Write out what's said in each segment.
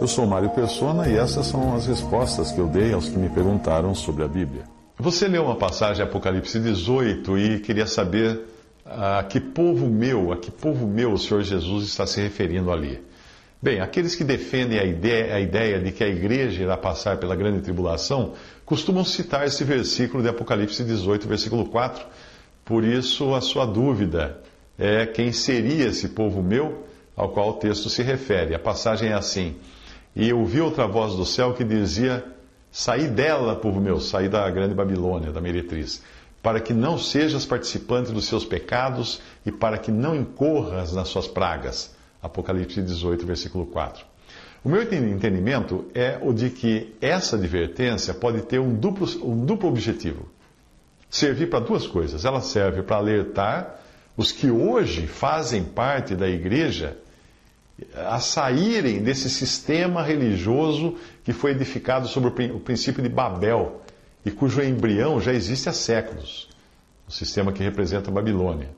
Eu sou Mário Persona e essas são as respostas que eu dei aos que me perguntaram sobre a Bíblia. Você leu uma passagem Apocalipse 18 e queria saber a que povo meu, a que povo meu o Senhor Jesus está se referindo ali. Bem, aqueles que defendem a ideia, a ideia de que a igreja irá passar pela grande tribulação costumam citar esse versículo de Apocalipse 18, versículo 4. Por isso, a sua dúvida é quem seria esse povo meu ao qual o texto se refere. A passagem é assim: E ouvi outra voz do céu que dizia: Saí dela, povo meu, saí da grande Babilônia, da meretriz para que não sejas participante dos seus pecados e para que não incorras nas suas pragas. Apocalipse 18, versículo 4. O meu entendimento é o de que essa advertência pode ter um duplo, um duplo objetivo. Servir para duas coisas. Ela serve para alertar os que hoje fazem parte da igreja a saírem desse sistema religioso que foi edificado sobre o princípio de Babel e cujo embrião já existe há séculos o sistema que representa a Babilônia.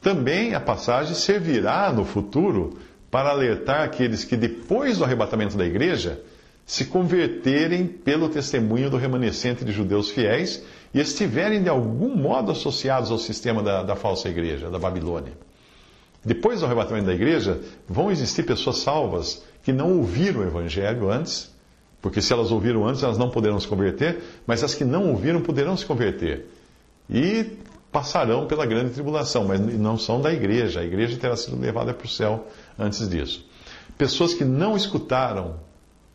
Também a passagem servirá no futuro para alertar aqueles que, depois do arrebatamento da igreja, se converterem pelo testemunho do remanescente de judeus fiéis e estiverem de algum modo associados ao sistema da, da falsa igreja, da Babilônia. Depois do arrebatamento da igreja, vão existir pessoas salvas que não ouviram o evangelho antes porque se elas ouviram antes, elas não poderão se converter, mas as que não ouviram poderão se converter. E passarão pela grande tribulação, mas não são da igreja. A igreja terá sido levada para o céu antes disso. Pessoas que não escutaram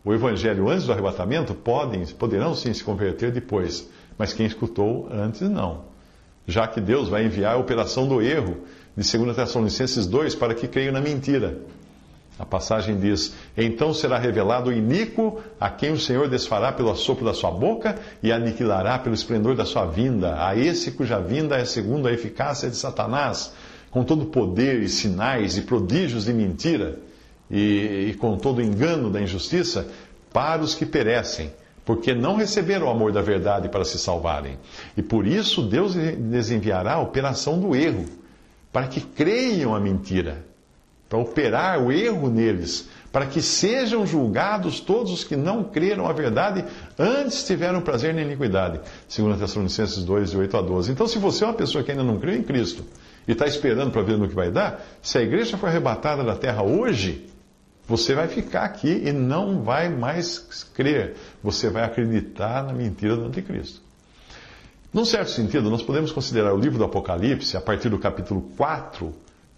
o evangelho antes do arrebatamento podem, poderão sim se converter depois, mas quem escutou antes não. Já que Deus vai enviar a operação do erro de 2 Tessalonicenses 2 para que creiam na mentira. A passagem diz: Então será revelado o iníquo a quem o Senhor desfará pelo assopro da sua boca e aniquilará pelo esplendor da sua vinda, a esse cuja vinda é segundo a eficácia de Satanás, com todo poder e sinais e prodígios de mentira, e, e com todo engano da injustiça, para os que perecem, porque não receberam o amor da verdade para se salvarem. E por isso Deus lhes enviará a operação do erro, para que creiam a mentira para operar o erro neles, para que sejam julgados todos os que não creram a verdade, antes tiveram prazer na iniquidade. 2 Tessalonicenses 2, de 8 a 12. Então, se você é uma pessoa que ainda não crê em Cristo e está esperando para ver no que vai dar, se a igreja for arrebatada da terra hoje, você vai ficar aqui e não vai mais crer. Você vai acreditar na mentira do anticristo. Num certo sentido, nós podemos considerar o livro do Apocalipse, a partir do capítulo 4,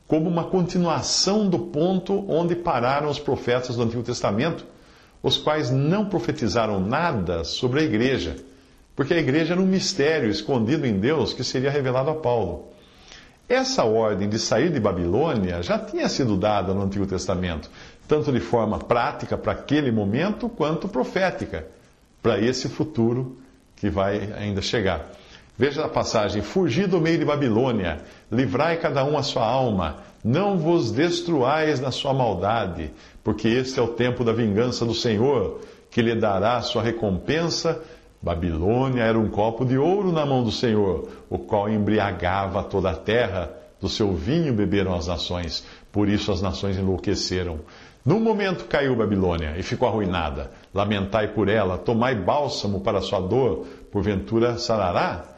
como uma continuação do ponto onde pararam os profetas do Antigo Testamento, os quais não profetizaram nada sobre a igreja, porque a igreja era um mistério escondido em Deus que seria revelado a Paulo. Essa ordem de sair de Babilônia já tinha sido dada no Antigo Testamento, tanto de forma prática para aquele momento, quanto profética para esse futuro que vai ainda chegar. Veja a passagem: Fugi do meio de Babilônia, livrai cada um a sua alma, não vos destruais na sua maldade, porque este é o tempo da vingança do Senhor, que lhe dará a sua recompensa. Babilônia era um copo de ouro na mão do Senhor, o qual embriagava toda a terra. Do seu vinho beberam as nações, por isso as nações enlouqueceram. Num momento caiu Babilônia e ficou arruinada. Lamentai por ela, tomai bálsamo para sua dor, porventura sarará?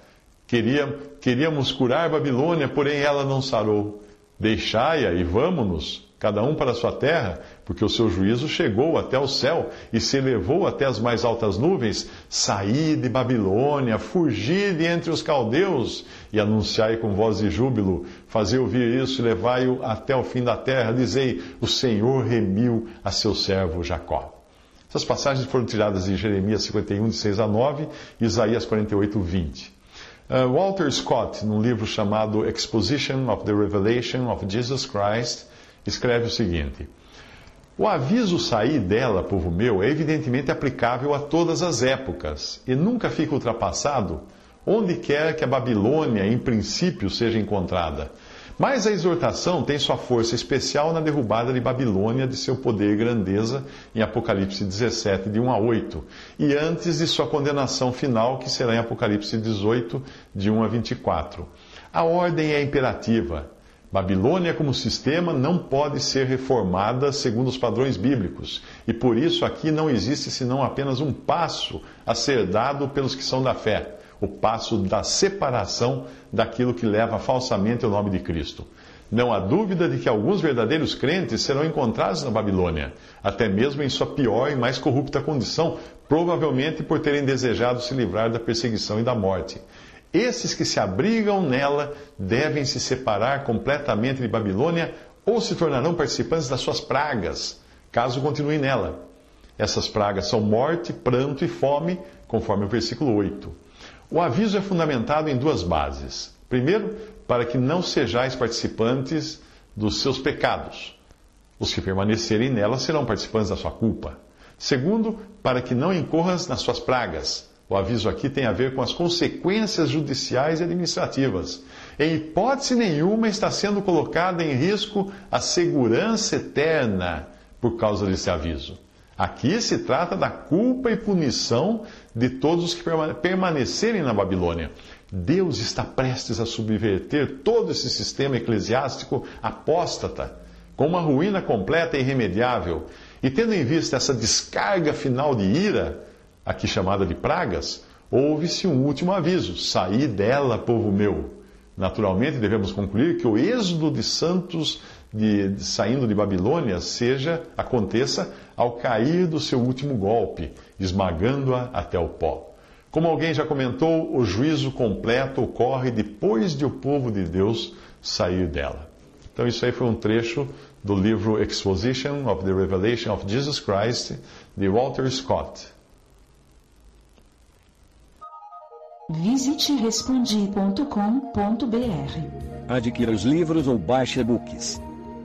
Queríamos curar Babilônia, porém ela não sarou. Deixai-a e vamos-nos, cada um para a sua terra, porque o seu juízo chegou até o céu e se elevou até as mais altas nuvens. Saí de Babilônia, fugi de entre os caldeus e anunciai com voz de júbilo. Fazei ouvir isso e levai-o até o fim da terra. Dizei: O Senhor remiu a seu servo Jacó. Essas passagens foram tiradas de Jeremias 51, de 6 a 9 e Isaías 48, 20. Uh, Walter Scott, num livro chamado Exposition of the Revelation of Jesus Christ, escreve o seguinte: O aviso sair dela, povo meu, é evidentemente aplicável a todas as épocas e nunca fica ultrapassado onde quer que a Babilônia, em princípio, seja encontrada. Mas a exortação tem sua força especial na derrubada de Babilônia de seu poder e grandeza, em Apocalipse 17, de 1 a 8, e antes de sua condenação final, que será em Apocalipse 18, de 1 a 24. A ordem é imperativa. Babilônia, como sistema, não pode ser reformada segundo os padrões bíblicos, e por isso aqui não existe senão apenas um passo a ser dado pelos que são da fé o passo da separação daquilo que leva falsamente o nome de Cristo. Não há dúvida de que alguns verdadeiros crentes serão encontrados na Babilônia, até mesmo em sua pior e mais corrupta condição, provavelmente por terem desejado se livrar da perseguição e da morte. Esses que se abrigam nela devem se separar completamente de Babilônia ou se tornarão participantes das suas pragas, caso continuem nela. Essas pragas são morte, pranto e fome, conforme o versículo 8. O aviso é fundamentado em duas bases. Primeiro, para que não sejais participantes dos seus pecados. Os que permanecerem nela serão participantes da sua culpa. Segundo, para que não incorras nas suas pragas. O aviso aqui tem a ver com as consequências judiciais e administrativas. Em hipótese nenhuma está sendo colocada em risco a segurança eterna por causa desse aviso. Aqui se trata da culpa e punição de todos os que permanecerem na Babilônia. Deus está prestes a subverter todo esse sistema eclesiástico apóstata, com uma ruína completa e irremediável. E tendo em vista essa descarga final de ira, aqui chamada de pragas, houve-se um último aviso: saí dela, povo meu. Naturalmente, devemos concluir que o êxodo de santos de, de, saindo de Babilônia seja aconteça ao cair do seu último golpe, esmagando-a até o pó. Como alguém já comentou, o juízo completo ocorre depois de o povo de Deus sair dela. Então, isso aí foi um trecho do livro Exposition of the Revelation of Jesus Christ, de Walter Scott. Visite respondi.com.br. Adquira os livros ou baixe e-books.